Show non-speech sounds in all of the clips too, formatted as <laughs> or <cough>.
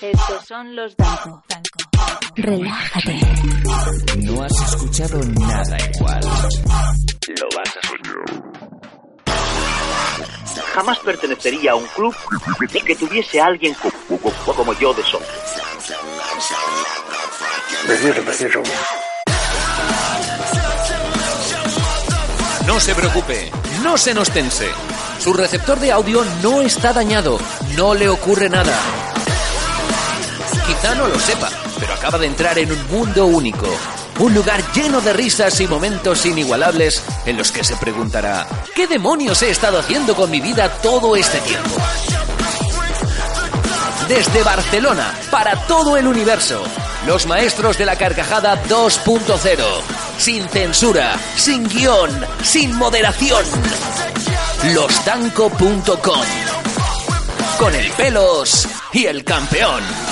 Estos son los Danco. Relájate. No has escuchado nada igual. Lo vas a soñar. Jamás pertenecería a un club ni que tuviese a alguien co- co- como yo de preciso. No se preocupe, no se nos tense. Su receptor de audio no está dañado, no le ocurre nada. Quizá no lo sepa, pero acaba de entrar en un mundo único. Un lugar lleno de risas y momentos inigualables en los que se preguntará, ¿qué demonios he estado haciendo con mi vida todo este tiempo? Desde Barcelona, para todo el universo, los maestros de la carcajada 2.0. Sin censura, sin guion, sin moderación. Losdanco.com. Con el pelos y el campeón.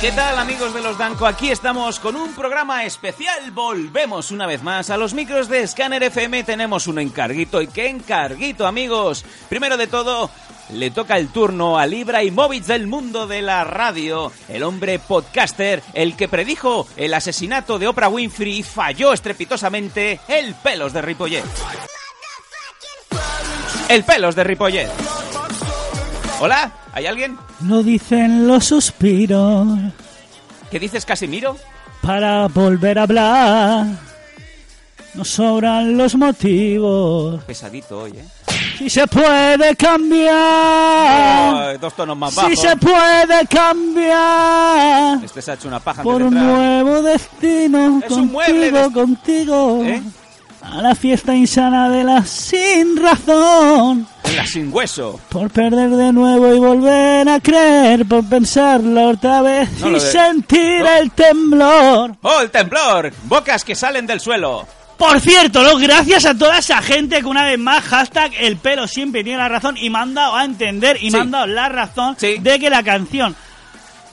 ¿Qué tal amigos de los Danco? Aquí estamos con un programa especial. Volvemos una vez más a los micros de Scanner FM. Tenemos un encarguito. ¿Y qué encarguito amigos? Primero de todo, le toca el turno a Libra y Móvil del mundo de la radio. El hombre podcaster, el que predijo el asesinato de Oprah Winfrey y falló estrepitosamente, el pelos de Ripollet. El pelos de Ripollet. Hola, ¿hay alguien? Lo dicen los suspiros ¿Qué dices, Casimiro? para volver a hablar. Nos sobran los motivos. Pesadito hoy, ¿eh? Si se puede cambiar. Ay, dos tonos más bajos. Si se puede cambiar. Este se ha hecho una paja Por un nuevo destino. Es un mueble Contigo, contigo. ¿Eh? A la fiesta insana de la sin razón. La sin hueso. Por perder de nuevo y volver a creer, por pensarlo otra vez No y de- sentir no. el temblor. ¡Oh, el temblor! Bocas que salen del suelo. Por cierto, ¿no? gracias a toda esa gente que una vez más, hashtag el pelo siempre tiene la razón y me han dado a entender y Sí. me han dado la razón Sí. de que la canción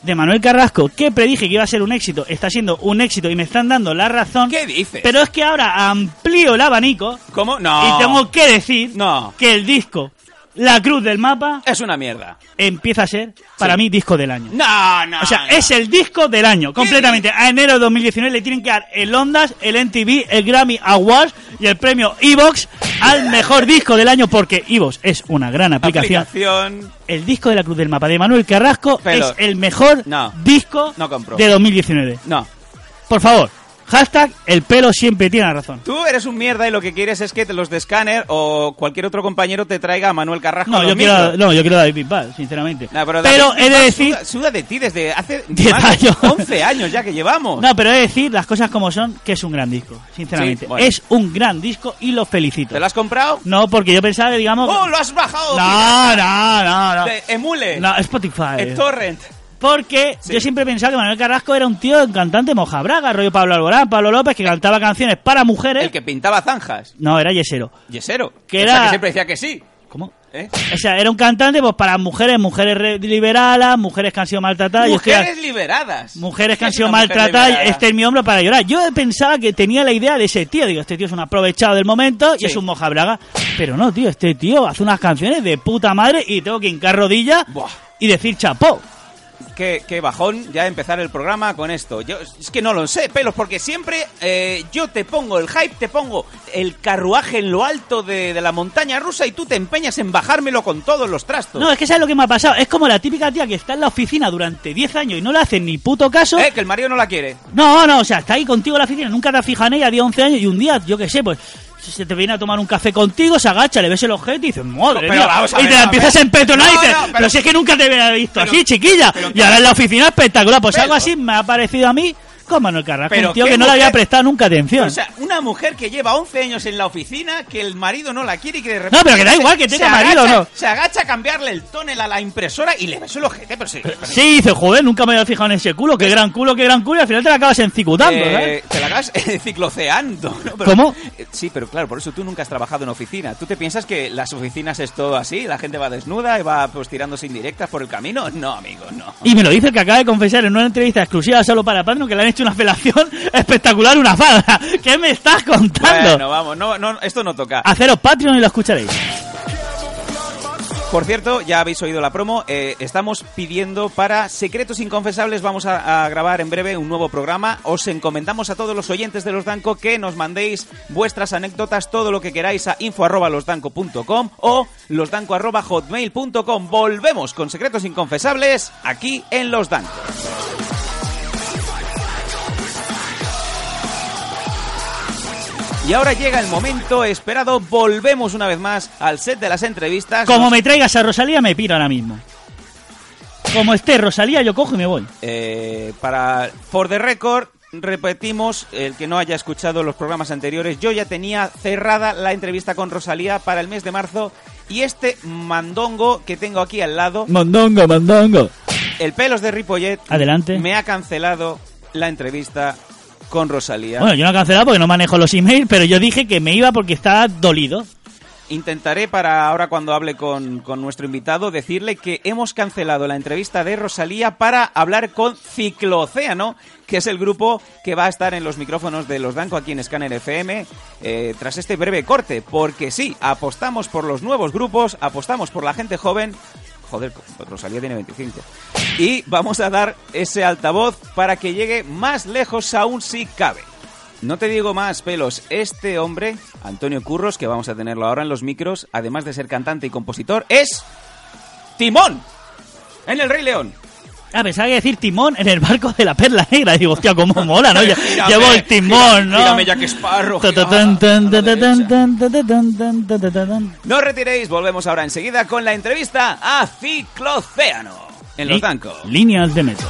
de Manuel Carrasco, que predije que iba a ser un éxito, está siendo un éxito y me están dando la razón. ¿Qué dices? Pero es que ahora amplío el abanico ¿Cómo? No. y tengo que decir No. que el disco La Cruz del Mapa Es una mierda. empieza a ser, para Sí. mí, disco del año. No, no. O sea, no. es el disco del año, completamente. A enero de 2019 le tienen que dar el Ondas, el NTV, el Grammy Awards y el premio Evox al mejor disco del año porque Evox es una gran aplicación. Aplicación. El disco de la Cruz del Mapa de Manuel Carrasco Pero- es el mejor No. disco No de 2019. No. Por favor, hashtag el pelo siempre tiene razón. Tú eres un mierda y lo que quieres es que los de Scanner o cualquier otro compañero te traiga a Manuel Carrasco. No, yo quiero, no, yo quiero a David Bisbal, sinceramente. No, pero pero he de decir... Suda, suda de ti desde hace <laughs> años. 11 años ya que llevamos. No, pero he de decir las cosas como son, que es un gran disco, sinceramente. Sí, bueno. Es un gran disco y lo felicito. ¿Te lo has comprado? No, porque yo pensaba que, digamos... ¡Oh, lo has bajado! No, no, no, no. De emule. No, Spotify. El torrent. Porque Sí. yo siempre pensaba que Manuel Carrasco era un tío un cantante mojabraga, rollo Pablo Alborán, Pablo López, que cantaba canciones para mujeres. El que pintaba zanjas. No, era yesero. Yesero. Que O sea, era- que siempre decía que sí. ¿Cómo? ¿Eh? O sea, era un cantante pues para mujeres, mujeres re- liberadas, mujeres que han sido maltratadas. Yo Mujeres liberadas. Mujeres que ¿Qué han sido maltratadas, liberada? este es mi hombro para llorar. Yo pensaba que tenía la idea de ese tío. Digo, este tío es un aprovechado del momento y Sí. es un mojabraga. Pero no, tío, este tío hace unas canciones de puta madre y tengo que hincar rodillas Buah. y decir chapó. Qué, qué bajón ya empezar el programa con esto. Yo es que no lo sé, pelos, porque siempre eh, yo te pongo el hype, te pongo el carruaje en lo alto de, de la montaña rusa y tú te empeñas en bajármelo con todos los trastos. No, es que sabes lo que me ha pasado. Es como la típica tía que está en la oficina durante 10 años y no le hacen ni puto caso. Eh, que el marido no la quiere. No, no, o sea, está ahí contigo en la oficina, nunca te fijado en ella, 10, 11 años y un día, yo qué sé, pues se te viene a tomar un café contigo, se agacha, le ves el ojete y dices, madre Pero mía", vamos a y te la empiezas a empetronar y dices, no, pero, pero- si es que nunca te había visto pero- así, chiquilla. y ahora en la oficina espectacular, pues algo así me ha parecido a mí con Manuel Carrasco, Pero un tío que no le había prestado nunca atención. O sea, una mujer que lleva 11 años en la oficina, que el marido no la quiere y que de repente... No, pero que da igual que tenga marido o agacha- no. Se agacha a cambiarle el tonel a la impresora y le ves el ojete, pero sí... pero- sí, dice, joder, nunca me había fijado en ese culo, qué gran culo, qué gran culo, y al final te la acabas encicutando, Eh, ¿sabes? te la acabas <laughs> cicloceando. ¿no? Pero- ¿Cómo? Eh, Sí, pero claro, por eso tú nunca has trabajado en oficina. ¿Tú te piensas que las oficinas es todo así? ¿La gente va desnuda y va pues tirándose indirectas por el camino? No, amigo, no. Y me lo dice el que acaba de confesar en una entrevista exclusiva solo para Patreon que le han hecho una felación espectacular, una falda. <laughs> ¿Qué me estás contando? Bueno, vamos, no, no, esto no toca. Haceros Patreon y lo escucharéis. Por cierto, ya habéis oído la promo, eh, estamos pidiendo para Secretos Inconfesables, vamos a, a grabar en breve un nuevo programa. Os encomendamos a todos los oyentes de Los Danco que nos mandéis vuestras anécdotas, todo lo que queráis a info arroba losdanco.com o losdanco arroba hotmail.com. Volvemos con Secretos Inconfesables aquí en Los Danco. Y ahora llega el momento esperado, volvemos una vez más al set de las entrevistas. Como me traigas a Rosalía, me piro ahora mismo. Como esté Rosalía, yo cojo y me voy. Eh, para For the Record, repetimos, el que no haya escuchado los programas anteriores, yo ya tenía cerrada la entrevista con Rosalía para el mes de marzo y este mandongo que tengo aquí al lado, Mondongo, mondongo. el pelos de Ripollet, Adelante. me ha cancelado la entrevista con Rosalía. Bueno, yo no he cancelado porque no manejo los emails, pero yo dije que me iba porque estaba dolido. Intentaré para ahora cuando hable con, con nuestro invitado decirle que hemos cancelado la entrevista de Rosalía para hablar con Ciclocéano, que es el grupo que va a estar en los micrófonos de los Danco aquí en Scanner FM eh, tras este breve corte. Porque sí, apostamos por los nuevos grupos, apostamos por la gente joven. Joder, Rosalía tiene 25. Y vamos a dar ese altavoz para que llegue más lejos aún si cabe. No te digo más, pelos. Este hombre, Antonio Curros, que vamos a tenerlo ahora en los micros, además de ser cantante y compositor, es Timón en El Rey León. Ah, pensaba que decir timón en el barco de la perla negra. Y digo, hostia, cómo mola, ¿no? <laughs> Llevo el timón, ¿no? Gírame Jack Sparrow. No os retiréis, volvemos ahora enseguida con la entrevista a Ciclocéano en Los Danco. Líneas de metro.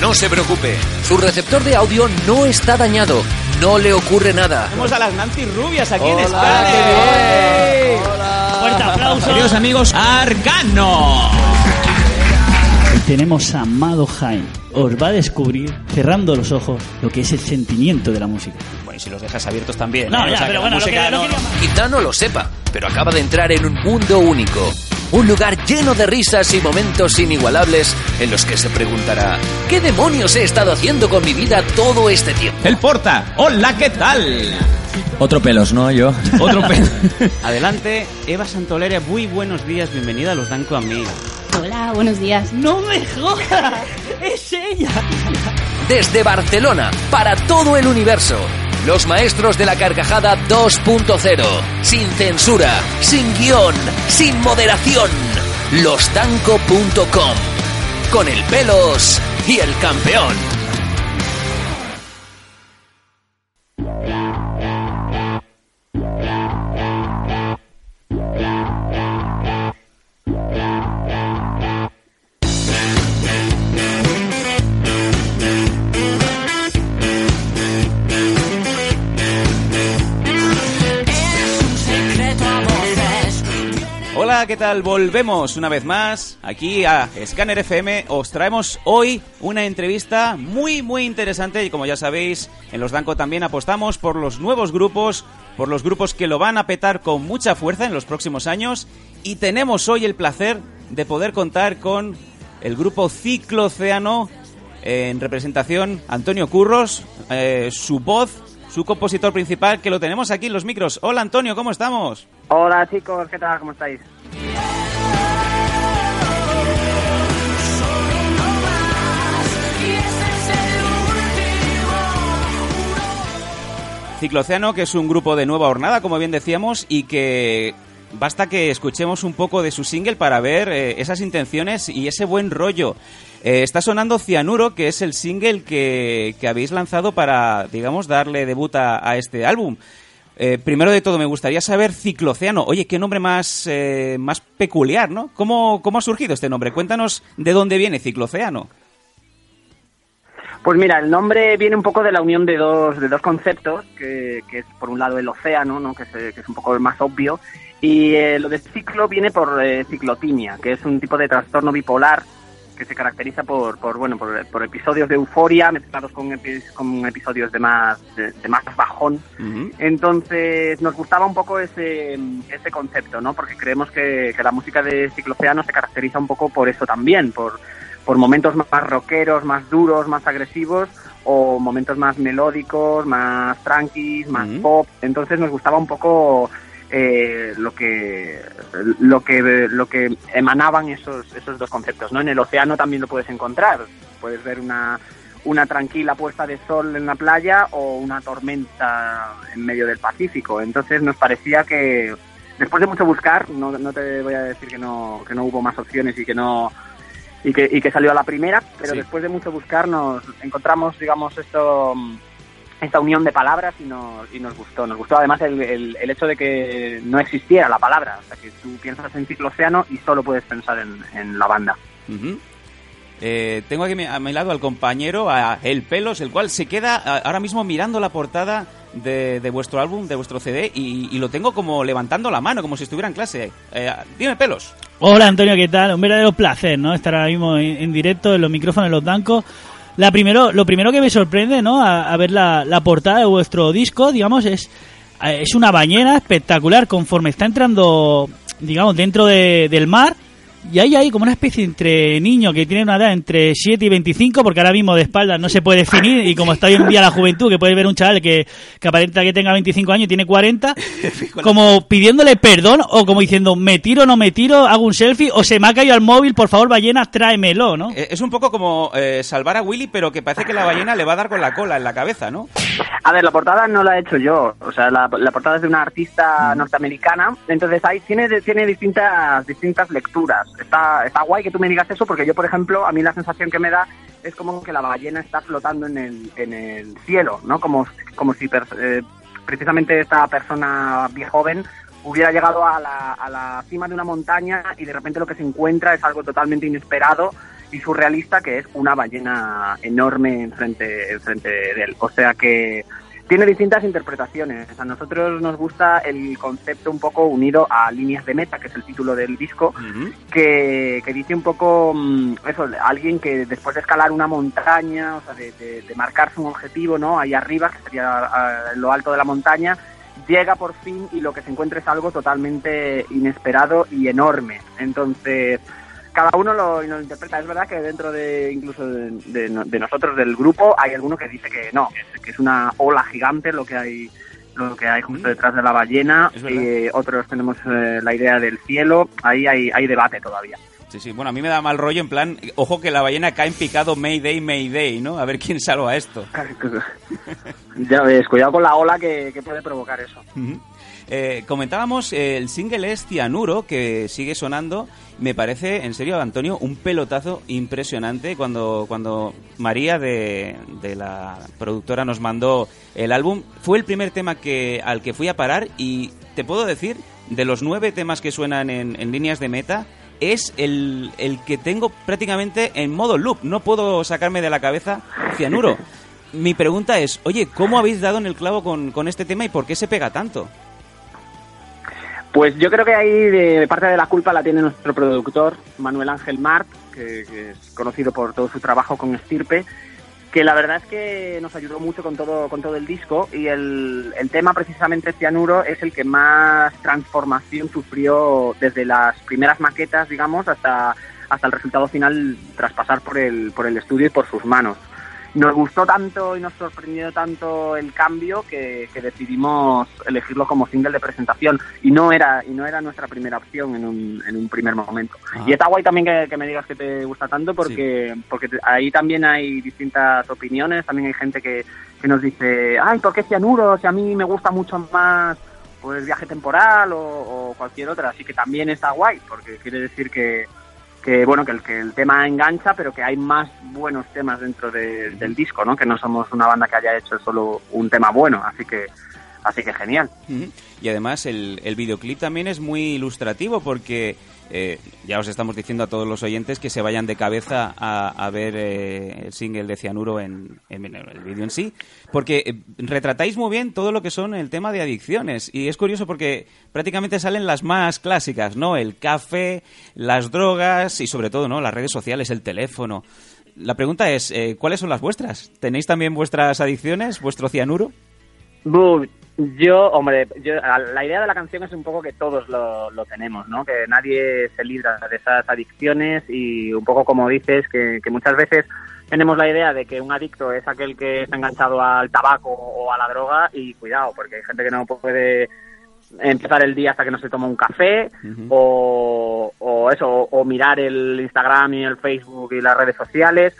No se preocupe, su receptor de audio no está dañado, no le ocurre nada. Tenemos a las Nancy Rubias aquí en Hola, Scanner. qué bien. Fuerte aplauso. Queridos amigos, Arcano. Y tenemos a Amado Jaime. Os va a descubrir, cerrando los ojos, lo que es el sentimiento de la música. Y si los dejas abiertos también. No, ¿eh? O ya, sea, que pero bueno, lo música lo no- que no- llama- Quizá no lo sepa, pero acaba de entrar en un mundo único. Un lugar lleno de risas y momentos inigualables en los que se preguntará, ¿qué demonios he estado haciendo con mi vida todo este tiempo? El Porta. Hola, ¿qué tal? Otro pelos, ¿no? Yo. <laughs> Otro pelo. <laughs> Adelante, Eva Santolera, muy buenos días, bienvenida a los Danco Amiga. Hola, buenos días. ¡No me jodas! <laughs> ¡Es ella! Desde Barcelona, para todo el universo, los maestros de la carcajada 2.0, sin censura, sin guion, sin moderación, losdanco.com, con el pelos y el campeón. ¿Qué tal? Volvemos una vez más aquí a Scanner FM. Os traemos hoy una entrevista muy, muy interesante y como ya sabéis, en los Danco también apostamos por los nuevos grupos, por los grupos que lo van a petar con mucha fuerza en los próximos años y tenemos hoy el placer de poder contar con el grupo Ciclocéano en representación Antonio Curros, eh, su voz, su compositor principal, que lo tenemos aquí en los micros. Hola Antonio, ¿cómo estamos? Hola chicos, ¿qué tal? ¿Cómo estáis? Ciclocéano, que es un grupo de nueva hornada, como bien decíamos, y que basta que escuchemos un poco de su single para ver eh, esas intenciones y ese buen rollo. Eh, está sonando Cianuro, que es el single que, que habéis lanzado para, digamos, darle debut a, este álbum. Eh, primero de todo, me gustaría saber Ciclocéano. Oye, qué nombre más, eh, más peculiar, ¿no? ¿Cómo, ¿Cómo ha surgido este nombre? Cuéntanos de dónde viene Ciclocéano. Pues mira, el nombre viene un poco de la unión de dos, de dos conceptos, que, que es por un lado el océano, ¿no? que, es, un poco más obvio, y eh, lo de ciclo viene por eh, ciclotimia, que es un tipo de trastorno bipolar que se caracteriza por, por bueno por, por episodios de euforia mezclados con, epi- con episodios de más de, de más bajón. Entonces nos gustaba un poco ese, ese concepto, ¿no? Porque creemos que, que la música de Ciclocéano se caracteriza un poco por eso también, por, por momentos más rockeros, más duros, más agresivos, o momentos más melódicos, más tranquis, más pop. Entonces nos gustaba un poco eh, lo que lo que lo que emanaban esos esos dos conceptos, ¿no? En el océano también lo puedes encontrar. Puedes ver una una tranquila puesta de sol en la playa o una tormenta en medio del Pacífico. Entonces nos parecía que después de mucho buscar, no, no te voy a decir que no que no hubo más opciones y que no y que, y que salió a la primera, pero Sí. después de mucho buscar nos encontramos, digamos, esto mm, esta unión de palabras y nos, y nos gustó. Nos gustó además el, el, el hecho de que no existiera la palabra, o sea, que tú piensas en ciclo océano y solo puedes pensar en, en la banda. Eh, tengo aquí a mi lado al compañero, a El Pelos, el cual se queda ahora mismo mirando la portada de, de vuestro álbum, de vuestro CD, y, y lo tengo como levantando la mano, como si estuviera en clase. Eh, dime, Pelos. Hola Antonio, ¿qué tal? Un verdadero placer, ¿no? Estar ahora mismo en, en directo en los micrófonos de los Dancos. La primero, lo primero que me sorprende, ¿no? A, ver la, la portada de vuestro disco, digamos, es, es una bañera espectacular conforme está entrando, digamos, dentro de- del mar. Y hay ahí como una especie entre niño que tiene una edad entre 7 y 25, porque ahora mismo de espaldas no se puede definir, y como está hoy en día la juventud, que puedes ver un chaval que, que aparenta que tenga 25 años y tiene 40, <laughs> como pidiéndole perdón o como diciendo, me tiro, no me tiro, hago un selfie, o se me ha caído el móvil, por favor, ballena, tráemelo, ¿no? Eh, es un poco como eh, salvar a Willy, pero que parece que la ballena le va a dar con la cola en la cabeza, ¿no? A ver, la portada no la he hecho yo, o sea, la, la portada es de una artista norteamericana, entonces ahí tiene, tiene distintas, distintas lecturas. Está, está guay que tú me digas eso, porque yo, por ejemplo, a mí la sensación que me da es como que la ballena está flotando en el, en el cielo, ¿no? Como, como si per- eh, precisamente esta persona bien joven hubiera llegado a la, a la cima de una montaña y de repente lo que se encuentra es algo totalmente inesperado y surrealista que es una ballena enorme enfrente, enfrente de él. O sea que tiene distintas interpretaciones. A nosotros nos gusta el concepto un poco unido a Líneas de Meta, que es el título del disco, que, que dice un poco mm, eso, alguien que después de escalar una montaña, o sea, de, de- de marcarse un objetivo, ¿no? Ahí arriba, que sería lo alto de la montaña, llega por fin y lo que se encuentra es algo totalmente inesperado y enorme. Entonces, cada uno lo, lo interpreta. Es verdad que dentro de incluso de, de no- de nosotros, del grupo, hay alguno que dice que no, que es, una ola gigante lo que hay lo que hay justo Mm. detrás de la ballena. Eh, otros tenemos eh, la idea del cielo. Ahí hay, hay debate todavía. Sí, sí. Bueno, a mí me da mal rollo en plan, ojo que la ballena cae en picado Mayday, Mayday, ¿no? A ver quién salva esto. <laughs> ya ves, cuidado con la ola que, que puede provocar eso. Ujú. Eh, comentábamos, eh, el single es Cianuro, que sigue sonando. Me parece, en serio, Antonio, un pelotazo impresionante cuando, cuando María de, de la productora nos mandó el álbum. Fue el primer tema que, al que fui a parar y te puedo decir, de los nueve temas que suenan en, en líneas de meta, es el, el que tengo prácticamente en modo loop. No puedo sacarme de la cabeza Cianuro. <laughs> Mi pregunta es, oye, ¿cómo habéis dado en el clavo con, con este tema y por qué se pega tanto? Pues yo creo que ahí de parte de la culpa la tiene nuestro productor, Manuel Ángel Mart, que, es conocido por todo su trabajo con Estirpe, que la verdad es que nos ayudó mucho con todo, con todo el disco y el, el tema precisamente Cianuro es el que más transformación sufrió desde las primeras maquetas, digamos, hasta, hasta el resultado final tras pasar por el, por el estudio y por sus manos. Nos gustó tanto y nos sorprendió tanto el cambio que, que decidimos elegirlo como single de presentación y no era y no era nuestra primera opción en un, en un primer momento. Ajá. Y está guay también que, que me digas que te gusta tanto porque porque te- ahí también hay distintas opiniones, también hay gente que, que nos dice, ay, ¿por qué cianuro? Si a mí me gusta mucho más pues viaje temporal o, o cualquier otra, así que también está guay porque quiere decir que que bueno que el, que el tema engancha pero que hay más buenos temas dentro de- del disco no que no somos una banda que haya hecho solo un tema bueno así que así que genial. Y además el, el videoclip también es muy ilustrativo porque eh, ya os estamos diciendo a todos los oyentes que se vayan de cabeza a, ver eh, el single de Cianuro en, el vídeo en sí, porque eh, retratáis muy bien todo lo que son el tema de adicciones y es curioso porque prácticamente salen las más clásicas, ¿no? El café, las drogas y sobre todo, ¿no? Las redes sociales, el teléfono. La pregunta es, eh, ¿cuáles son las vuestras? ¿Tenéis también vuestras adicciones, vuestro cianuro? Bu, yo, hombre, yo, la idea de la canción es un poco que todos lo, lo tenemos, ¿no? Que nadie se libra de esas adicciones y un poco como dices, que, que muchas veces tenemos la idea de que un adicto es aquel que está enganchado al tabaco o a la droga y cuidado, porque hay gente que no puede empezar el día hasta que no se toma un café o, o eso, o, mirar el Instagram y el Facebook y las redes sociales.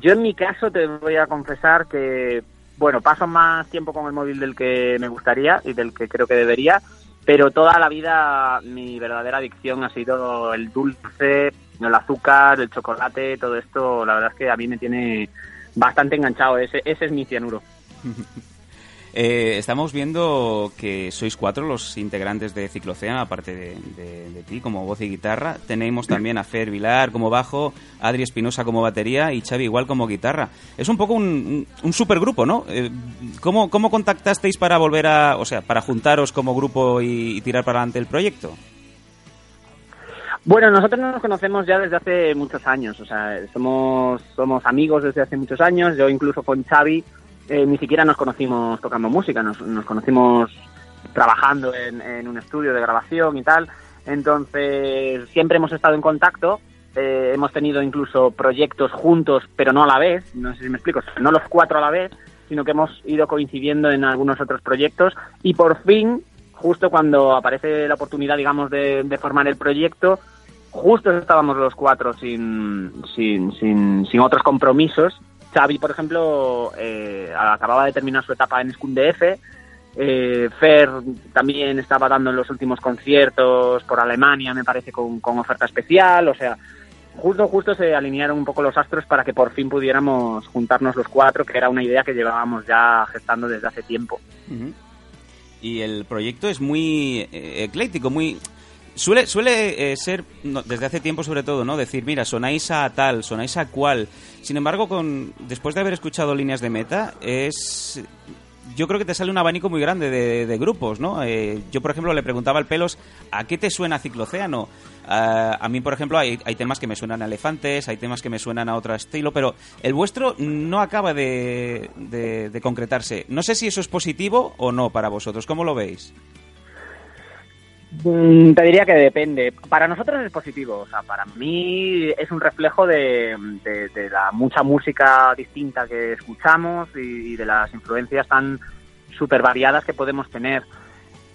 Yo en mi caso te voy a confesar que, bueno, paso más tiempo con el móvil del que me gustaría y del que creo que debería, pero toda la vida mi verdadera adicción ha sido el dulce, el azúcar, el chocolate, todo esto, la verdad es que a mí me tiene bastante enganchado, ese, ese es mi cianuro. <laughs> Eh, estamos viendo que sois cuatro los integrantes de Ciclocéano, aparte de, de, ti como voz y guitarra. Tenemos también a Fer Vilar como bajo, Adri Espinosa como batería y Xavi igual como guitarra. Es un poco un, un supergrupo, ¿no? Eh, ¿cómo, ¿Cómo contactasteis para volver a, o sea, para juntaros como grupo y, y tirar para adelante el proyecto? Bueno, nosotros nos conocemos ya desde hace muchos años, o sea, somos, somos amigos desde hace muchos años. Yo incluso con Xavi eh, ni siquiera nos conocimos tocando música, nos, nos conocimos trabajando en, en, un estudio de grabación y tal. Entonces, siempre hemos estado en contacto, eh, hemos tenido incluso proyectos juntos, pero no a la vez, no sé si me explico, no los cuatro a la vez, sino que hemos ido coincidiendo en algunos otros proyectos. Y por fin, justo cuando aparece la oportunidad, digamos, de, de formar el proyecto, justo estábamos los cuatro sin, sin, sin, sin otros compromisos Xavi, por ejemplo, eh, acababa de terminar su etapa en SCUNDF. Eh, Fer también estaba dando en los últimos conciertos por Alemania, me parece, con, oferta especial. O sea, justo, justo se alinearon un poco los astros para que por fin pudiéramos juntarnos los cuatro, que era una idea que llevábamos ya gestando desde hace tiempo. Y el proyecto es muy eh, ecléctico, muy Suele, suele eh, ser, no, desde hace tiempo sobre todo, ¿no? Decir, mira, sonáis a tal, sonáis a cual. Sin embargo, con, después de haber escuchado líneas de meta, es... Yo creo que te sale un abanico muy grande de, de grupos, ¿no? Eh, yo, por ejemplo, le preguntaba al Pelos, ¿a qué te suena Ciclocéano? Uh, a mí, por ejemplo, hay, hay, temas que me suenan a elefantes, hay temas que me suenan a otro estilo, pero el vuestro no acaba de, de, de concretarse. No sé si eso es positivo o no para vosotros. ¿Cómo lo veis? Mm, Te diría que depende. Para nosotros es positivo. O sea, para mí es un reflejo de, la mucha música distinta que escuchamos y, de las influencias tan súper variadas que podemos tener.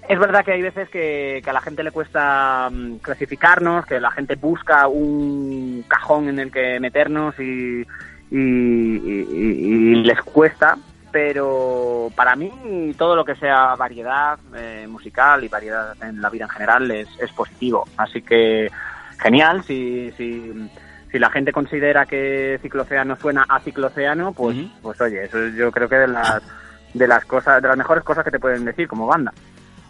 Es verdad que hay veces que, a la gente le cuesta um, clasificarnos, que la gente busca un cajón en el que meternos y, y les cuesta, pero para mí todo lo que sea variedad eh, musical y variedad en la vida en general es, es positivo. Así que genial, si, si, si, la gente considera que Cicloceano suena a Cicloceano, pues, uh -huh. pues oye, eso yo creo que de las, de las cosas, de las mejores cosas que te pueden decir como banda.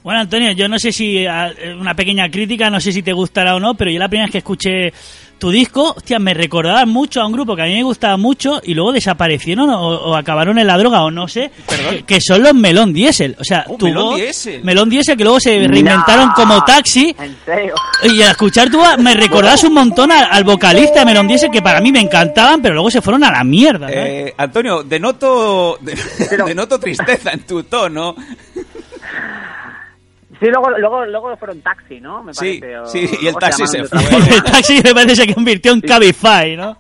Bueno, Antonio, yo no sé si una pequeña crítica, no sé si te gustará o no, pero yo la primera vez que escuché tu disco, hostia, me recordaba mucho a un grupo que a mí me gustaba mucho y luego desaparecieron o, o acabaron en la droga o no sé, que, que, son los Melón Diesel. O sea, oh, tu Melón voz, Diesel. Melón Diesel que luego se reinventaron no, como taxi. ¿En serio? Y al escuchar tu voz me recordabas un montón al, al, vocalista de Melón Diesel que para mí me encantaban, pero luego se fueron a la mierda. Eh, Antonio, denoto, <laughs> denoto tristeza en tu tono. Sí, luego, luego, luego fueron taxi, ¿no? Me sí, parece, o, sí, y el taxi se fue. el taxi me parece que se convirtió en sí. Cabify, ¿no?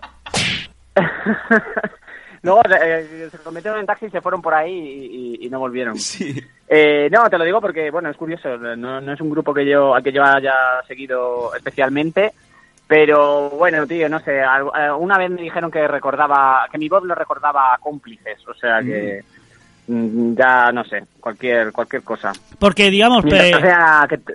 <laughs> luego eh, se convirtieron en taxi y se fueron por ahí y, y, y no volvieron. Sí. Eh, no, te lo digo porque, bueno, es curioso, no, no es un grupo que yo, al que yo haya seguido especialmente, pero bueno, tío, no sé, una vez me dijeron que recordaba, que mi voz lo recordaba a cómplices, o sea que... Mm ya no sé, cualquier cualquier cosa. Porque digamos, pe... o sea, que te...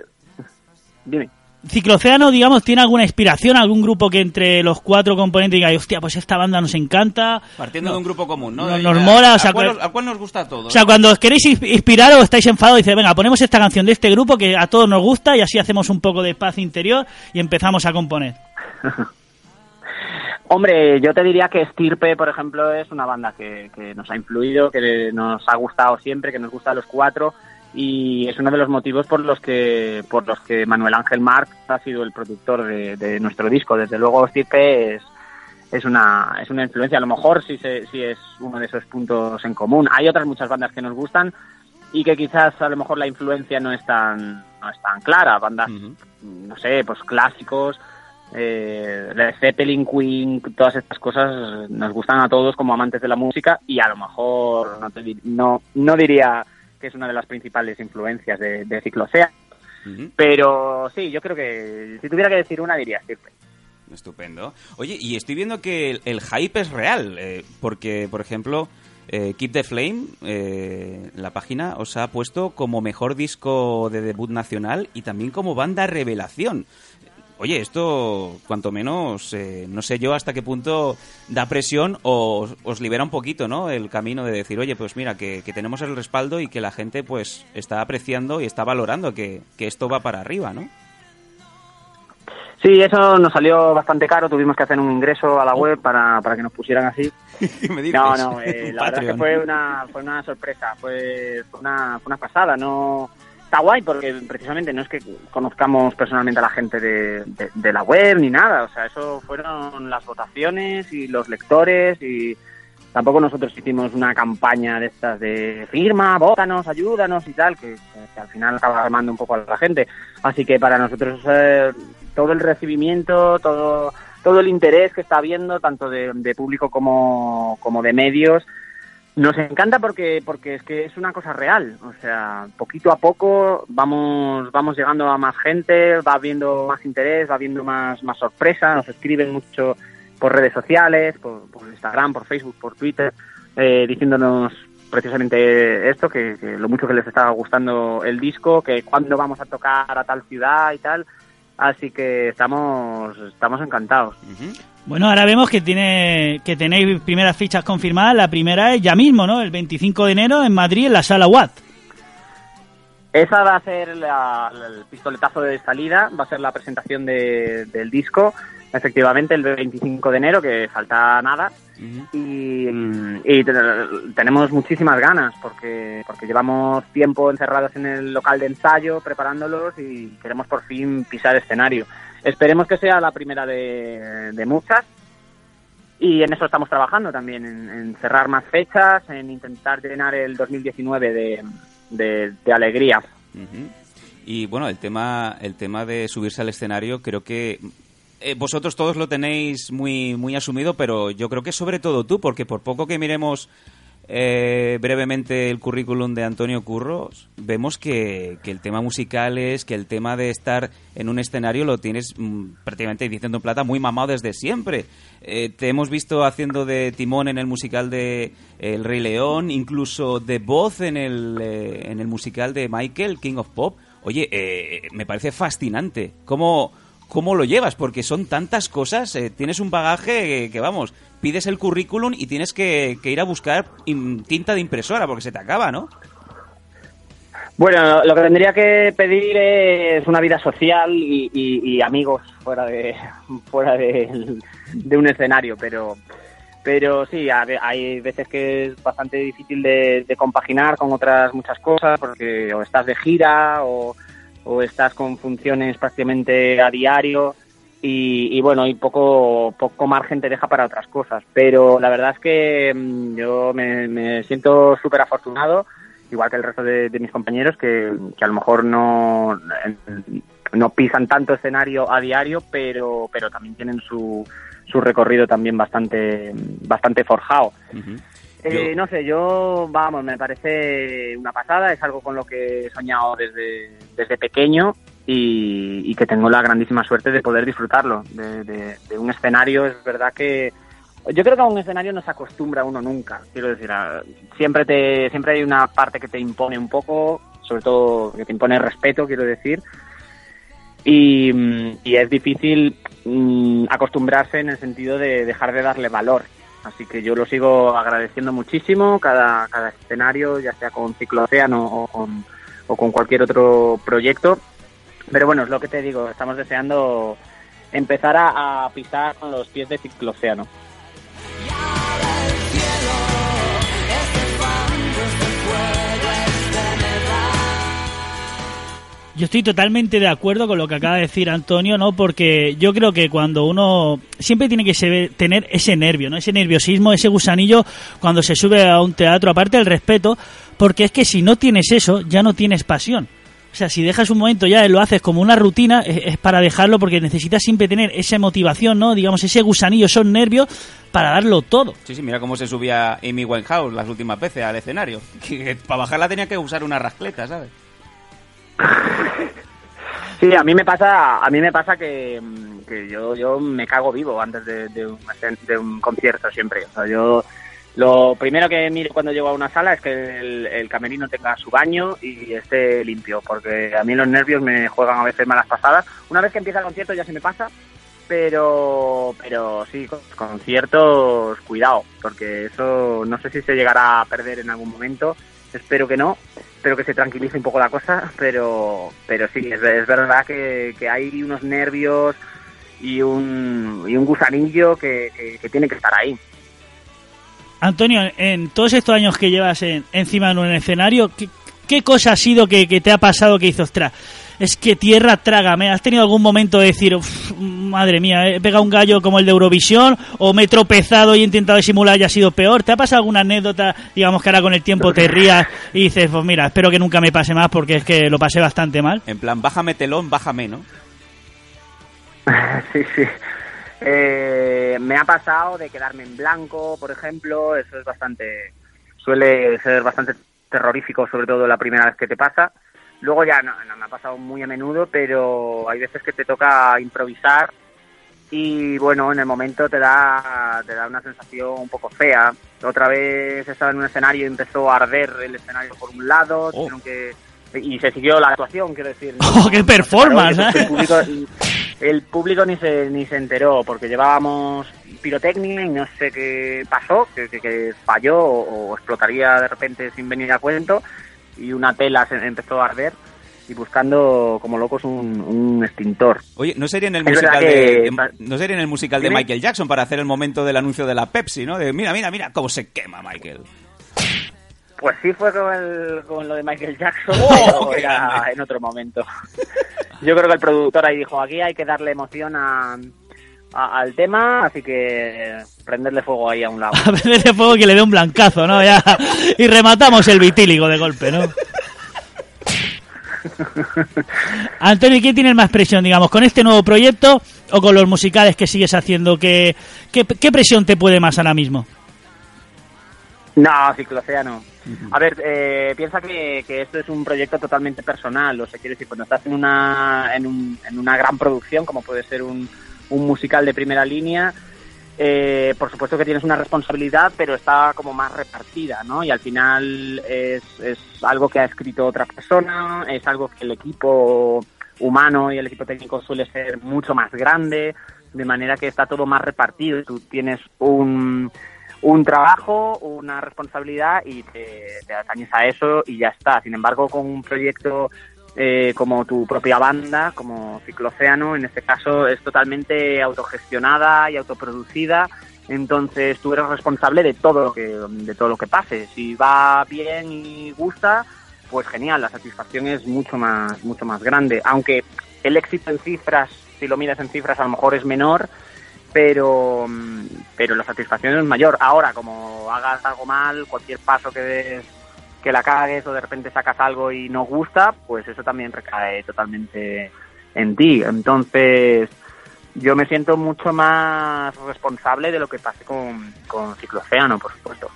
dime. Cicloceano, digamos, tiene alguna inspiración, algún grupo que entre los cuatro componentes diga, hostia, pues esta banda nos encanta. Partiendo no, de un grupo común, ¿no? Nos, nos mola, o sea, ¿a cuál, ¿a cuál, nos gusta a todos? O sea, cuando os queréis inspirar o estáis enfadados, dice, venga, ponemos esta canción de este grupo que a todos nos gusta y así hacemos un poco de paz interior y empezamos a componer. <laughs> Hombre, yo te diría que Estirpe, por ejemplo, es una banda que, que, nos ha influido, que nos ha gustado siempre, que nos gusta a los cuatro y es uno de los motivos por los que por los que Manuel Ángel Marc ha sido el productor de, de nuestro disco. Desde luego, Estirpe es, es una es una influencia. A lo mejor sí, se, sí es uno de esos puntos en común. Hay otras muchas bandas que nos gustan y que quizás a lo mejor la influencia no es tan no es tan clara. Bandas, uh -huh. no sé, pues clásicos Eh, Led Zeppelin, Queen, todas estas cosas nos gustan a todos como amantes de la música y a lo mejor no, te no, no diría que es una de las principales influencias de, de Ciclocea, Ujú. pero sí, yo creo que si tuviera que decir una diría Stirpe. Estupendo. Oye, y estoy viendo que el, el hype es real, eh, porque, por ejemplo, eh, Keep the Flame, eh, la página, os ha puesto como mejor disco de debut nacional y también como banda revelación. Oye, esto, cuanto menos, eh, no sé yo hasta qué punto da presión o os, libera un poquito, ¿no? El camino de decir, oye, pues mira, que, que tenemos el respaldo y que la gente, pues, está apreciando y está valorando que, que esto va para arriba, ¿no? Sí, eso nos salió bastante caro, tuvimos que hacer un ingreso a la web para, para que nos pusieran así. <laughs> ¿Qué me dices? No, no, eh, <laughs> la verdad es que fue una, fue una sorpresa, fue, fue una, fue una pasada, no está guay porque precisamente no es que conozcamos personalmente a la gente de, de- la web ni nada, o sea, eso fueron las votaciones y los lectores y tampoco nosotros hicimos una campaña de estas de firma, votanos, ayúdanos y tal, que, que al final acaba armando un poco a la gente. Así que para nosotros eh, todo el recibimiento, todo todo el interés que está habiendo, tanto de, de público como, como de medios, nos encanta porque porque es que es una cosa real. O sea, poquito a poco vamos vamos llegando a más gente, va habiendo más interés, va habiendo más, más sorpresa, nos escriben mucho por redes sociales, por, Instagram, por Facebook, por Twitter, eh, diciéndonos precisamente esto, que, que lo mucho que les está gustando el disco, que cuándo vamos a tocar a tal ciudad y tal. Así que estamos estamos encantados. Ujú. Bueno, ahora vemos que tiene que tenéis primeras fichas confirmadas. La primera es ya mismo, ¿no? El 25 de enero en Madrid, en la sala Watt. Esa va a ser la- el pistoletazo de salida, va a ser la presentación de- del disco, efectivamente el 25 de enero, que falta nada. Y, y te- tenemos muchísimas ganas porque, porque llevamos tiempo encerrados en el local de ensayo preparándolos y queremos por fin pisar escenario. Esperemos que sea la primera de, de muchas y en eso estamos trabajando también, en, en cerrar más fechas, en intentar llenar el 2019 de, de, de alegría. Y bueno, el tema, el tema de subirse al escenario, creo que eh, vosotros todos lo tenéis muy, muy asumido, pero yo creo que sobre todo tú, porque por poco que miremos eh, brevemente el currículum de Antonio Curros, vemos que, el tema musical es, que el tema de estar en un escenario lo tienes mm, prácticamente diciendo en plata muy mamado desde siempre. Eh, te hemos visto haciendo de timón en el musical de El Rey León, incluso de voz en el, en el musical de Michael, King of Pop. Oye, me parece fascinante. ¿Cómo, ¿Cómo lo llevas? Porque son tantas cosas, eh, tienes un bagaje que, vamos, pides el currículum y tienes que, que ir a buscar tinta de impresora porque se te acaba, ¿no? Bueno, lo que tendría que pedir es una vida social y, y- y amigos fuera de fuera de, un escenario, pero pero sí, hay veces que es bastante difícil de, de compaginar con otras muchas cosas porque o estás de gira o, o estás con funciones prácticamente a diario y, y bueno, y poco, poco margen te deja para otras cosas. Pero la verdad es que mm, yo me, me siento súper afortunado, igual que el resto de, mis compañeros, que, a lo mejor no, no pisan tanto escenario a diario, pero, pero también tienen su, su recorrido también bastante, bastante forjado. Eh, no sé, yo, vamos, me parece una pasada, es algo con lo que he soñado desde, desde pequeño y, que tengo la grandísima suerte de poder disfrutarlo. De, de- de un escenario, es verdad que. Yo creo que a un escenario no se acostumbra uno nunca, quiero decir, a- siempre, te, siempre hay una parte que te impone un poco, sobre todo que te impone respeto, quiero decir, y, y es difícil mm, acostumbrarse en el sentido de dejar de darle valor. Así que yo lo sigo agradeciendo muchísimo cada, cada escenario, ya sea con Ciclo Océano o con, cualquier otro proyecto. Pero bueno, es lo que te digo, estamos deseando empezar a, a pisar con los pies de Ciclo Océano. Yo estoy totalmente de acuerdo con lo que acaba de decir Antonio, ¿no? Porque yo creo que cuando uno siempre tiene que se- tener ese nervio, ¿no? Ese nerviosismo, ese gusanillo cuando se sube a un teatro, aparte del respeto, porque es que si no tienes eso, ya no tienes pasión. O sea, si dejas un momento ya lo haces como una rutina, es, es para dejarlo porque necesitas siempre tener esa motivación, ¿no? Digamos, ese gusanillo, esos nervios para darlo todo. Sí, sí, mira cómo se subía Amy Winehouse las últimas veces al escenario. <laughs> Que para bajarla tenía que usar una rascleta, ¿sabes? <laughs> Sí, a mí me pasa, a mí me pasa que, yo, yo me cago vivo antes de, un, concierto siempre. O sea, yo lo primero que miro cuando llego a una sala es que el, el camerino tenga su baño y esté limpio, porque a mí los nervios me juegan a veces malas pasadas. Una vez que empieza el concierto ya se me pasa, pero pero sí, conciertos cuidado, porque eso no sé si se llegará a perder en algún momento. Espero que no, espero que se tranquilice un poco la cosa, pero pero sí, es, verdad que, hay unos nervios y un, y un gusanillo que, tiene que estar ahí. Antonio, en todos estos años que llevas en- encima en un escenario, ¿qué, cosa ha sido que, te ha pasado que dices, ostras, es que tierra trágame? ¿Has tenido algún momento de decir, "Uf, madre mía, he pegado un gallo como el de Eurovisión o me he tropezado y he intentado disimular y ha sido peor? ¿Te ha pasado alguna anécdota, digamos que ahora con el tiempo te rías y dices, pues mira, espero que nunca me pase más porque es que lo pasé bastante mal? En plan, bájame telón, bájame, ¿no? <laughs> sí, sí. Eh, me ha pasado de quedarme en blanco, por ejemplo, eso es bastante, suele ser bastante terrorífico, sobre todo la primera vez que te pasa. Luego ya no, no me ha pasado muy a menudo, pero hay veces que te toca improvisar y bueno, en el momento te da, te da una sensación un poco fea. Otra vez estaba en un escenario y empezó a arder el escenario por un lado, que y se siguió la actuación, quiero decir. <laughs> ¡Oh, qué performance! Pues ¿eh? el público, el público ni se ni se enteró porque llevábamos pirotecnia y no sé qué pasó, que, que- que falló o, o explotaría de repente sin venir a cuento y una tela se empezó a arder y buscando como locos un, un extintor. Oye, ¿no sería en el Es musical de, que- no sería en el musical de. Michael Jackson para hacer el momento del anuncio de la Pepsi, ¿no? De mira, mira, mira cómo se quema Michael. Pues sí fue con, el, con lo de Michael Jackson, <laughs> ¡Oh, pero era en otro momento. <laughs> Yo creo que el productor ahí dijo, aquí hay que darle emoción a, a- al tema, así que prenderle fuego ahí a un lado. <laughs> De fuego que le dé un blancazo, ¿no? Ya, y rematamos el vitíligo de golpe, ¿no? <laughs> Antonio, ¿quién tiene más presión, digamos, con este nuevo proyecto o con los musicales que sigues haciendo? ¿Qué, qué, qué presión te puede más ahora mismo? No, cicloceano. A ver, eh, piensa que, que esto es un proyecto totalmente personal. O sea, quiero decir, cuando estás en una, en, un- en una gran producción, como puede ser un, un musical de primera línea, eh, por supuesto que tienes una responsabilidad, pero está como más repartida, ¿no? Y al final es, algo que ha escrito otra persona, es algo que el equipo humano y el equipo técnico suele ser mucho más grande, de manera que está todo más repartido. Tú tienes un, un trabajo, una responsabilidad y te, te atañes a eso y ya está. Sin embargo, con un proyecto eh, como tu propia banda, como Cicloceano, en este caso es totalmente autogestionada y autoproducida. Entonces tú eres responsable de todo lo que de todo lo que pase. Si va bien y gusta, pues genial, la satisfacción es mucho más mucho más grande. Aunque el éxito en cifras, si lo miras en cifras, a lo mejor es menor, pero pero la satisfacción es mayor. Ahora, como hagas algo mal, cualquier paso que des que la cagues o de repente sacas algo y no gusta, pues eso también recae totalmente en ti. Entonces, yo me siento mucho más responsable de lo que pase con, con Cicloceano, por supuesto.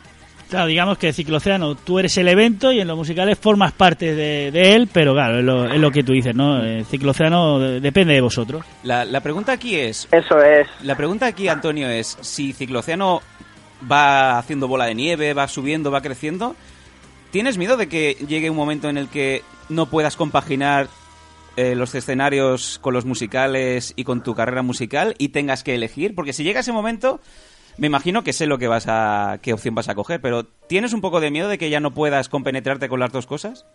Claro, digamos que Cicloceano, tú eres el evento y en los musicales formas parte de, de él, pero claro, es lo, es lo que tú dices, ¿no? Eh, Cicloceano de- depende de vosotros. La, la pregunta aquí es, Eso es. la pregunta aquí, Antonio, es si Cicloceano va haciendo bola de nieve, va subiendo, va creciendo, ¿tienes miedo de que llegue un momento en el que no puedas compaginar eh, los escenarios con los musicales y con tu carrera musical y tengas que elegir? Porque si llega ese momento, me imagino que sé lo que vas a, qué opción vas a coger, pero ¿tienes un poco de miedo de que ya no puedas compenetrarte con las dos cosas?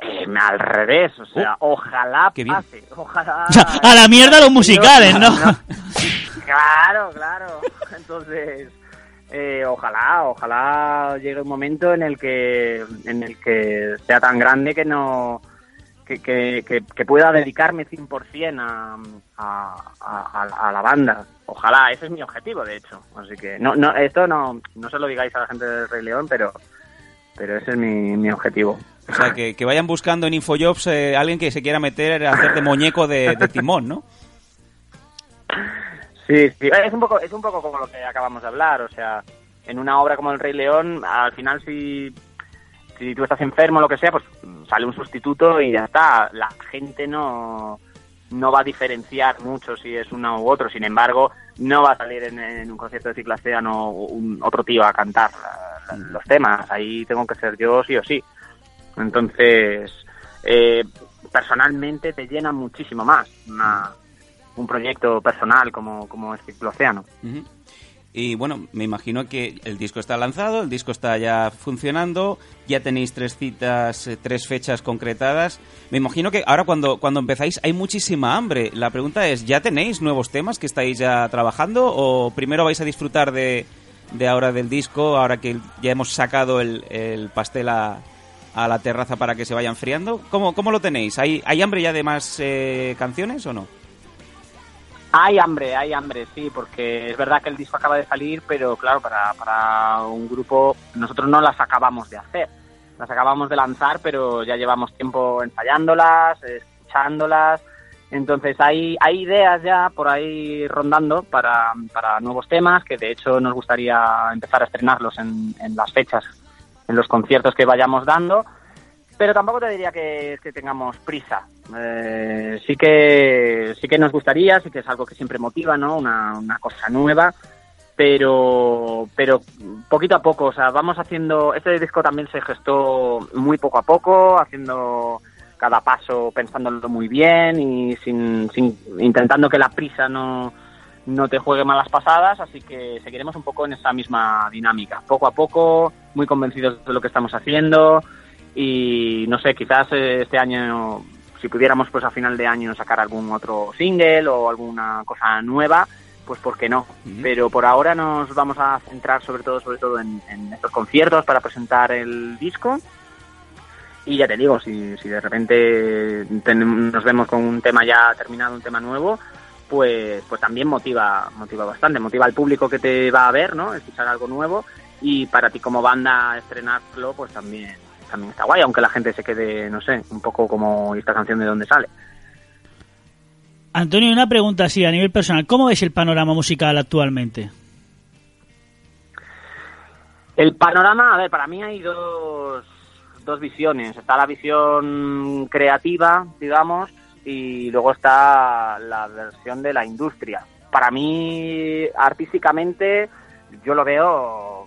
Eh, al revés, o sea, ojalá qué bien. pase, ojalá... <laughs> O sea, a la mierda los musicales, <laughs> ¿no? Claro, claro. <laughs> Entonces, eh, ojalá, ojalá llegue un momento en el que en el que sea tan grande que no que, que, que- pueda dedicarme 100% a, a, la banda. Ojalá, ese es mi objetivo, de hecho. Así que no, no, esto no, no se lo digáis a la gente del Rey León, pero pero ese es mi, objetivo. sea, que, vayan buscando en Infojobs eh, alguien que se quiera meter a hacer de muñeco de timón, ¿no? Sí, sí. Es un poco, es un poco como lo que acabamos de hablar, o sea, en una obra como El Rey León, al final si, si tú estás enfermo o lo que sea, pues sale un sustituto y ya está. La gente no, no va a diferenciar mucho si es uno u otro. Sin embargo, no va a salir en, un concierto de Ciclaseano un otro tío a cantar los temas. Ahí tengo que ser yo sí o sí. Entonces, eh, personalmente te llena muchísimo más una- un proyecto personal como, como es. Y bueno, me imagino que el disco está lanzado, el disco está ya funcionando, ya tenéis tres citas, eh, tres fechas concretadas. Me imagino que ahora cuando, cuando empezáis hay muchísima hambre. La pregunta es, ¿ya tenéis nuevos temas que estáis ya trabajando o primero vais a disfrutar de, de ahora del disco, ahora que ya hemos sacado el, el pastel a, a la terraza para que se vaya enfriando? ¿Cómo, cómo lo tenéis? ¿Hay, ¿Hay hambre ya de más eh, canciones o no? Hay hambre, hay hambre, sí, porque es verdad que el disco acaba de salir, pero claro, para, para un grupo nosotros no las acabamos de hacer. Las acabamos de lanzar, pero ya llevamos tiempo ensayándolas, escuchándolas. Entonces hay, hay ideas ya por ahí rondando para, para nuevos temas, que de hecho nos gustaría empezar a estrenarlos en, en las fechas, en los conciertos que vayamos dando. Pero tampoco te diría que, tengamos prisa. Eh, sí que sí que nos gustaría, sí que es algo que siempre motiva, ¿no? Una, una cosa nueva, pero pero poquito a poco, o sea, vamos haciendo. Este disco también se gestó muy poco a poco, haciendo cada paso pensándolo muy bien y sin, sin intentando que la prisa no no te juegue malas pasadas, así que seguiremos un poco en esa misma dinámica, poco a poco, muy convencidos de lo que estamos haciendo y no sé, quizás eh, este año, si pudiéramos pues a final de año sacar algún otro single o alguna cosa nueva, pues por qué no. Pero por ahora nos vamos a centrar sobre todo, sobre todo en, en estos conciertos para presentar el disco. Y ya te digo, si, si de repente ten- nos vemos con un tema ya terminado, un tema nuevo, pues, pues también motiva, motiva bastante, motiva al público que te va a ver, ¿no? Escuchar algo nuevo y para ti como banda estrenarlo, pues también, también está guay, aunque la gente se quede, no sé, un poco como ¿y esta canción de dónde sale. Antonio, una pregunta así a nivel personal. ¿Cómo ves el panorama musical actualmente? El panorama, a ver, para mí hay dos, dos visiones. Está la visión creativa, digamos, y luego está la versión de la industria. Para mí, artísticamente, yo lo veo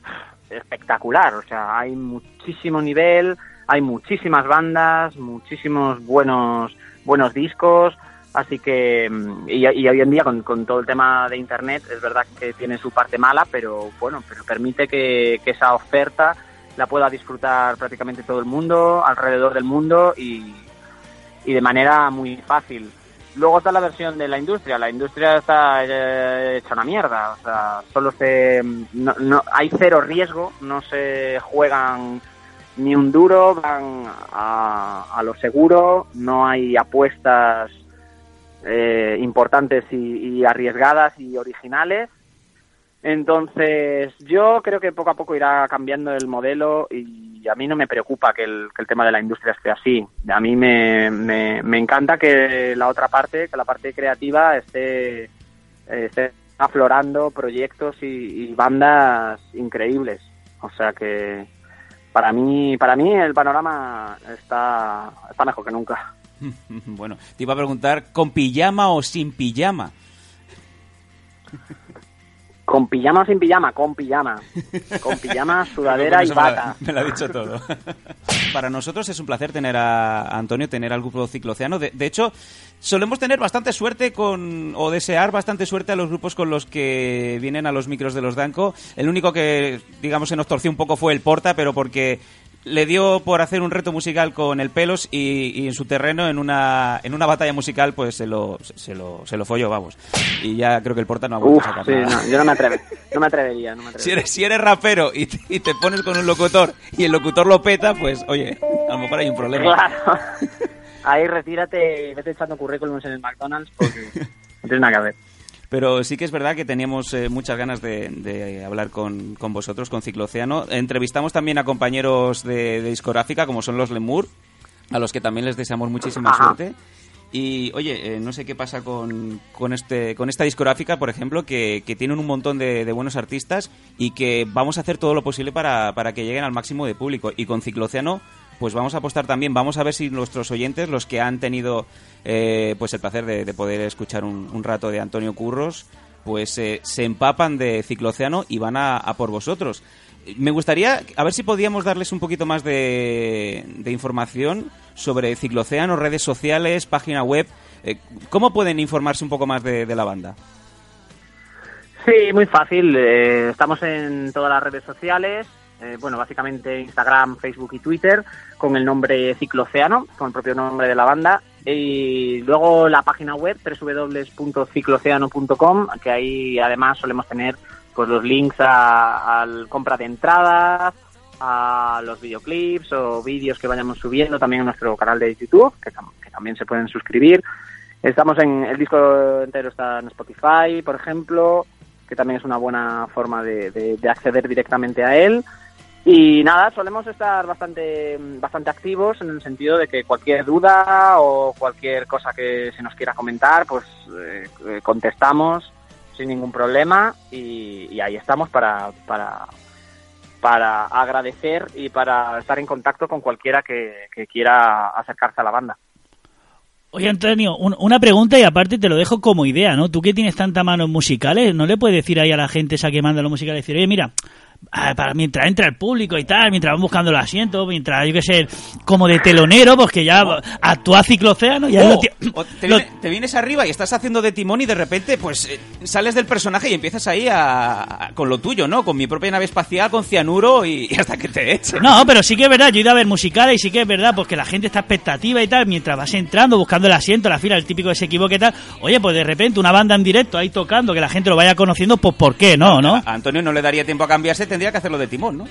espectacular. O sea, hay muchísimo nivel, hay muchísimas bandas, muchísimos buenos, buenos discos. Así que, mm, y, hoy en día con, con todo el tema de Internet, es verdad que tiene su parte mala, pero bueno, pero permite que, que esa oferta la pueda disfrutar prácticamente todo el mundo, alrededor del mundo y, y de manera muy fácil. Luego está la versión de la industria. La industria está eh, hecha una mierda. O sea, solo se. No, no, hay cero riesgo. No se juegan ni un duro. Van a, a lo seguro. No hay apuestas eh, importantes y, y arriesgadas y originales. Entonces, yo creo que poco a poco irá cambiando el modelo y a mí no me preocupa que el, que el tema de la industria esté así. A mí me, me, me encanta que la otra parte, que la parte creativa esté, esté aflorando proyectos y, y bandas increíbles. O sea que para mí, para mí el panorama está, está mejor que nunca. <laughs> bueno, te iba a preguntar, ¿con pijama o sin pijama? <laughs> Con pijama o sin pijama, con pijama. Con pijama, <laughs> sudadera y eso me lo- bata. Me lo ha dicho todo. <laughs> Para nosotros es un placer tener a a Antonio, tener al grupo Cicloceano. De, de hecho, solemos tener bastante suerte con, o desear bastante suerte a los grupos con los que vienen a los micros de los Danco. El único que, digamos, se nos torció un poco fue el Porta, pero porque le dio por hacer un reto musical con el Pelos y, y en su terreno, en una, en una batalla musical, pues se lo, se lo, se lo folló, vamos. Y ya creo que el Porta no ha vuelto Uf, a sacar sí, nada. no, yo no me, atreve, no me atrevería, no me Si atrevería. eres, si eres rapero y te, y te pones con un locutor y el locutor lo peta, pues oye, a lo mejor hay un problema. Claro. Ahí retírate y vete echando currículums en el McDonald's porque no tiene nada que ver. Pero sí que es verdad que teníamos eh, muchas ganas de, de hablar con, con vosotros, con Cicloceano. Entrevistamos también a compañeros de, de discográfica, como son los Lemur, a los que también les deseamos muchísima Ajá. suerte. Y oye, eh, no sé qué pasa con, con, este, con esta discográfica, por ejemplo, que, que tienen un montón de, de buenos artistas y que vamos a hacer todo lo posible para, para que lleguen al máximo de público. Y con Cicloceano, pues vamos a apostar también, vamos a ver si nuestros oyentes, los que han tenido eh, pues el placer de, de poder escuchar un, rato de Antonio Curros, pues eh, se empapan de Cicloceano y van a, por vosotros. Me gustaría, a ver si podíamos darles un poquito más de, información sobre Cicloceano, redes sociales, página web. Eh, ¿Cómo pueden informarse un poco más de, de la banda? Sí, muy fácil. eh, estamos en todas las redes sociales. Eh, bueno, básicamente Instagram, Facebook y Twitter con el nombre Cicloceano, con el propio nombre de la banda. Y luego la página web www.cicloceano.com, que ahí además solemos tener pues los links a, al compra de entradas, a los videoclips o vídeos que vayamos subiendo también en nuestro canal de YouTube, que, tam- que también se pueden suscribir. Estamos en el disco entero está en Spotify, por ejemplo, que también es una buena forma de acceder directamente a él. Y nada, solemos estar bastante, bastante activos en el sentido de que cualquier duda o cualquier cosa que se nos quiera comentar, pues eh, contestamos sin ningún problema y, ahí estamos para, para, para agradecer y para estar en contacto con cualquiera que, quiera acercarse a la banda. Oye, Antonio, un- una pregunta y aparte te lo dejo como idea, ¿no? Tú que tienes tanta mano en musicales, ¿no le puedes decir ahí a la gente esa que manda los musicales, decir, oye, mira, para mientras entra el público y tal, mientras van buscando el asiento, mientras, yo qué sé, como de telonero, pues que ya actúa Cicloceano, ya Oh, lo ti- o te, lo- te vienes arriba y estás haciendo de timón y de repente pues eh, sales del personaje y empiezas ahí a, a- con lo tuyo, ¿no? Con mi propia nave espacial, con cianuro y, <laughs> y hasta que te echen. No, pero sí que es verdad, yo he ido a ver musicales y sí que es verdad, pues que la gente está expectativa y tal, mientras vas entrando, buscando el asiento, la fila, el típico que se equivoque y tal. Oye, pues de repente una banda en directo ahí tocando, que la gente lo vaya conociendo, pues ¿por qué no, no? A <laughs> Antonio no le daría tiempo a cambiarse, tendría que hacerlo de timón, ¿no?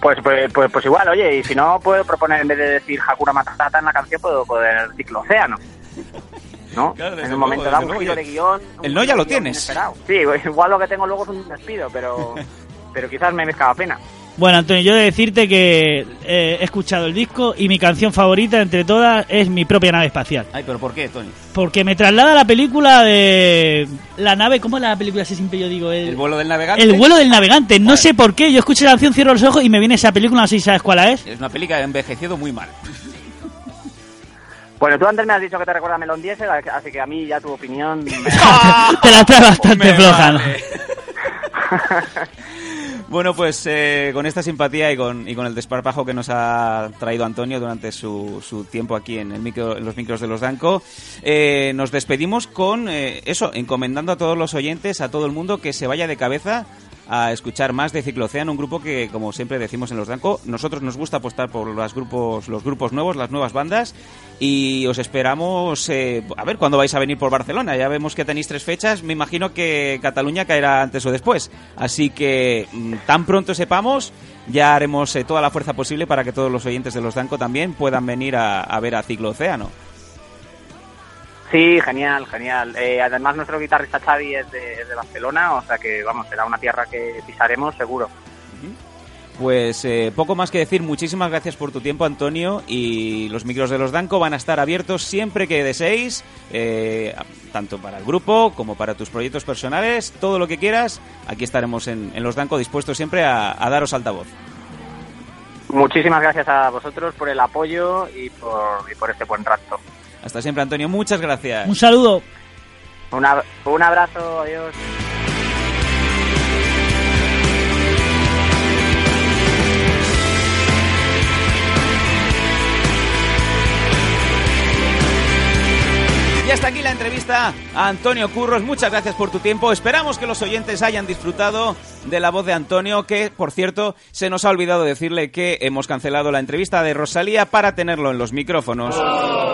Pues, pues, pues, pues igual, oye, y si no puedo proponer en vez de decir Hakuna Matata en la canción, puedo poner Cicloceano. ¿No? <laughs> Claro, desde en un momento desde da un giro de guion. el no ya lo tienes. inesperado. Sí, <laughs> igual lo que tengo luego es un despido, pero, <laughs> pero quizás me mezclaba pena. Bueno, Antonio, yo he de decirte que eh, he escuchado el disco y mi canción favorita entre todas es mi propia nave espacial. Ay, pero ¿por qué, Tony? Porque me traslada a la película de la nave, ¿cómo es la película? Así siempre yo digo, el, El vuelo del navegante. el vuelo del navegante. No Vale. sé por qué, yo escucho la canción, cierro los ojos y me viene esa película, no sé si sabes cuál es. Es una peli que ha envejecido muy mal. Bueno, tú antes me has dicho que te recuerda a Melon Diesel, así que a mí ya tu opinión... <laughs> me- Te la trae bastante floja, ¿no? <laughs> Bueno, pues eh, con esta simpatía y con, y con el desparpajo que nos ha traído Antonio durante su, su tiempo aquí en, el micro, en los micros de los Danco, eh, nos despedimos con eh, eso, encomendando a todos los oyentes, a todo el mundo, que se vaya de cabeza a escuchar más de Ciclocean, un grupo que, como siempre decimos en los Danco, nosotros nos gusta apostar por los grupos, los grupos nuevos, las nuevas bandas, y os esperamos, eh, a ver, cuándo vais a venir por Barcelona. Ya vemos que tenéis tres fechas, me imagino que Cataluña caerá antes o después. Así que mm, tan pronto sepamos, ya haremos eh, toda la fuerza posible para que todos los oyentes de los Danco también puedan venir a, a ver a Ciclo Océano. Sí, genial, genial. Eh, además, nuestro guitarrista Xavi es de, es de Barcelona, o sea que, vamos, será una tierra que pisaremos seguro. Pues eh, poco más que decir, muchísimas gracias por tu tiempo Antonio y los micros de los Danco van a estar abiertos siempre que deseéis, eh, tanto para el grupo como para tus proyectos personales, todo lo que quieras, aquí estaremos en, en los Danco dispuestos siempre a, a daros altavoz. Muchísimas gracias a vosotros por el apoyo y por, y por este buen rato. Hasta siempre Antonio, muchas gracias. Un saludo. Un ab- un abrazo, adiós. Y hasta aquí la entrevista a Antonio Curros. Muchas gracias por tu tiempo. Esperamos que los oyentes hayan disfrutado de la voz de Antonio, que por cierto se nos ha olvidado decirle que hemos cancelado la entrevista de Rosalía para tenerlo en los micrófonos.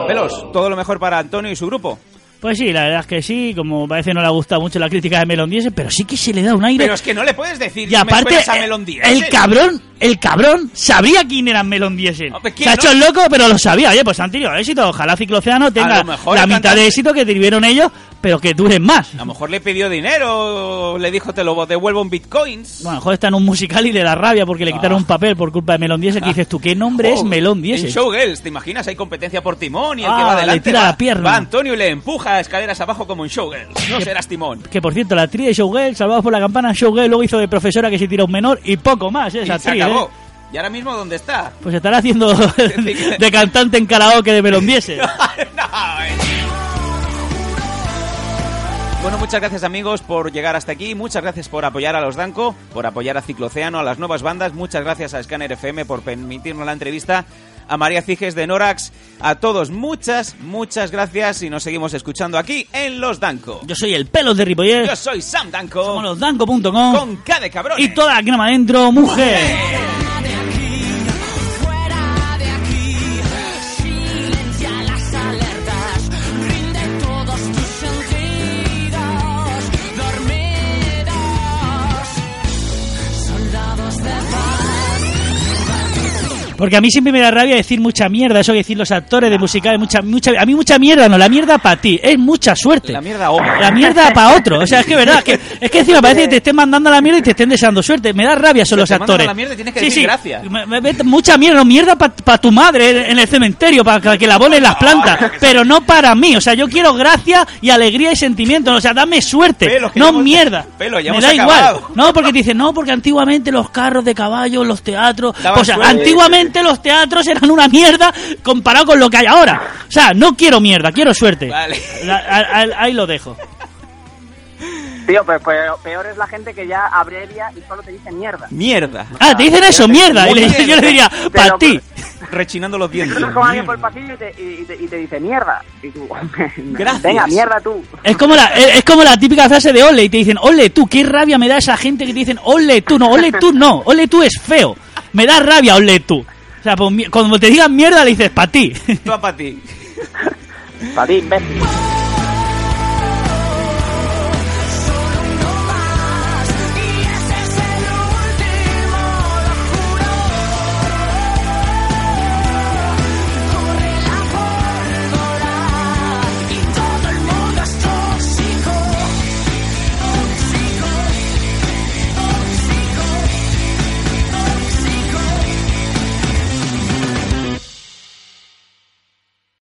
Pelos, todo lo mejor para Antonio y su grupo. Pues sí, la verdad es que sí, como parece no le ha gustado mucho la crítica de Melon Diesel, pero sí que se le da un aire. Pero es que no le puedes decir y aparte, me a Melon Díaz, el ¿eh? cabrón el cabrón sabía quién era Melon Diesel. Hombre, Se ¿quién ha no? hecho el loco, pero lo sabía. Oye, pues han tenido éxito. Ojalá Cicloceano tenga mejor la mitad cantante- de éxito que tuvieron ellos, pero que duren más. A lo mejor le pidió dinero, le dijo te lo devuelvo en bitcoins. Bueno, a lo mejor está en un musical y le da rabia porque le quitaron un papel por culpa de Melon Diesel. Que dices tú, ¿qué nombre es <laughs> Melon Diesel? En Showgirls, ¿te imaginas? Hay competencia por timón y el Ah, que va le adelante tira va, la pierna. va Antonio y le empuja escaleras abajo como en Showgirls. No serás timón. Que por cierto, la actriz de Showgirl, salvados por la campana, Showgirl luego hizo de profesora que se tira un menor y poco más, ¿eh? Esa actriz, ¿eh? ¿Y ahora mismo dónde está? Pues estará haciendo <laughs> <laughs> de cantante en karaoke de. <laughs> No, eh. Bueno, muchas gracias amigos por llegar hasta aquí, muchas gracias por apoyar a los Danco, por apoyar a Cicloceano, a las nuevas bandas, muchas gracias a Scanner FM por permitirnos la entrevista, a María Ciges de Norax, a todos muchas, muchas gracias y nos seguimos escuchando aquí en Los Danco. Yo soy el pelos de Ripollet, Yo soy Sam Danco, somos los danco.com con K de cabrón. y toda la crema dentro, mujer. Porque a mí siempre me da rabia decir mucha mierda, eso que decir los actores de musicales, mucha, mucha, a mí mucha mierda no, la mierda para ti, es mucha suerte. La mierda. La mierda para otro, o sea, es que verdad, que, <laughs> es que encima parece que te estén mandando la mierda y te estén deseando suerte, me da rabia son Si los te actores. la mierda, tienes que decir gracias. Me- me- me- mucha mierda, no, mierda para tu madre en el cementerio, para que la bolen las plantas, pero no para mí, o sea, yo quiero gracia y alegría y sentimiento, o sea, dame suerte, Pelo, no mierda. Pelo, ya me da igual. No, porque te dicen, no, porque antiguamente los carros de caballo, los teatros, Daban o sea, suerte. antiguamente los teatros eran una mierda comparado con lo que hay ahora. O sea, no quiero mierda, quiero suerte. Vale. La- a- a- ahí lo dejo. Tío, pero, pero peor es la gente que ya abrevia y solo te dice mierda. Mierda. Ah, te dicen eso, mierda. Y le- yo le diría, para ti. Rechinando los dientes. Con alguien por el pasillo y te, y, te, y te dice mierda. Y tú, <laughs> Gracias. venga, mierda tú. Es como, la, es es como la típica frase de ole y te dicen, ole tú, qué rabia me da esa gente que te dicen, ole tú, no, ole tú no, ole tú es feo. Me da rabia, ole tú. O sea, pues, cuando te digan mierda le dices, para ti. Tú a pa' ti. Para ti, imbécil.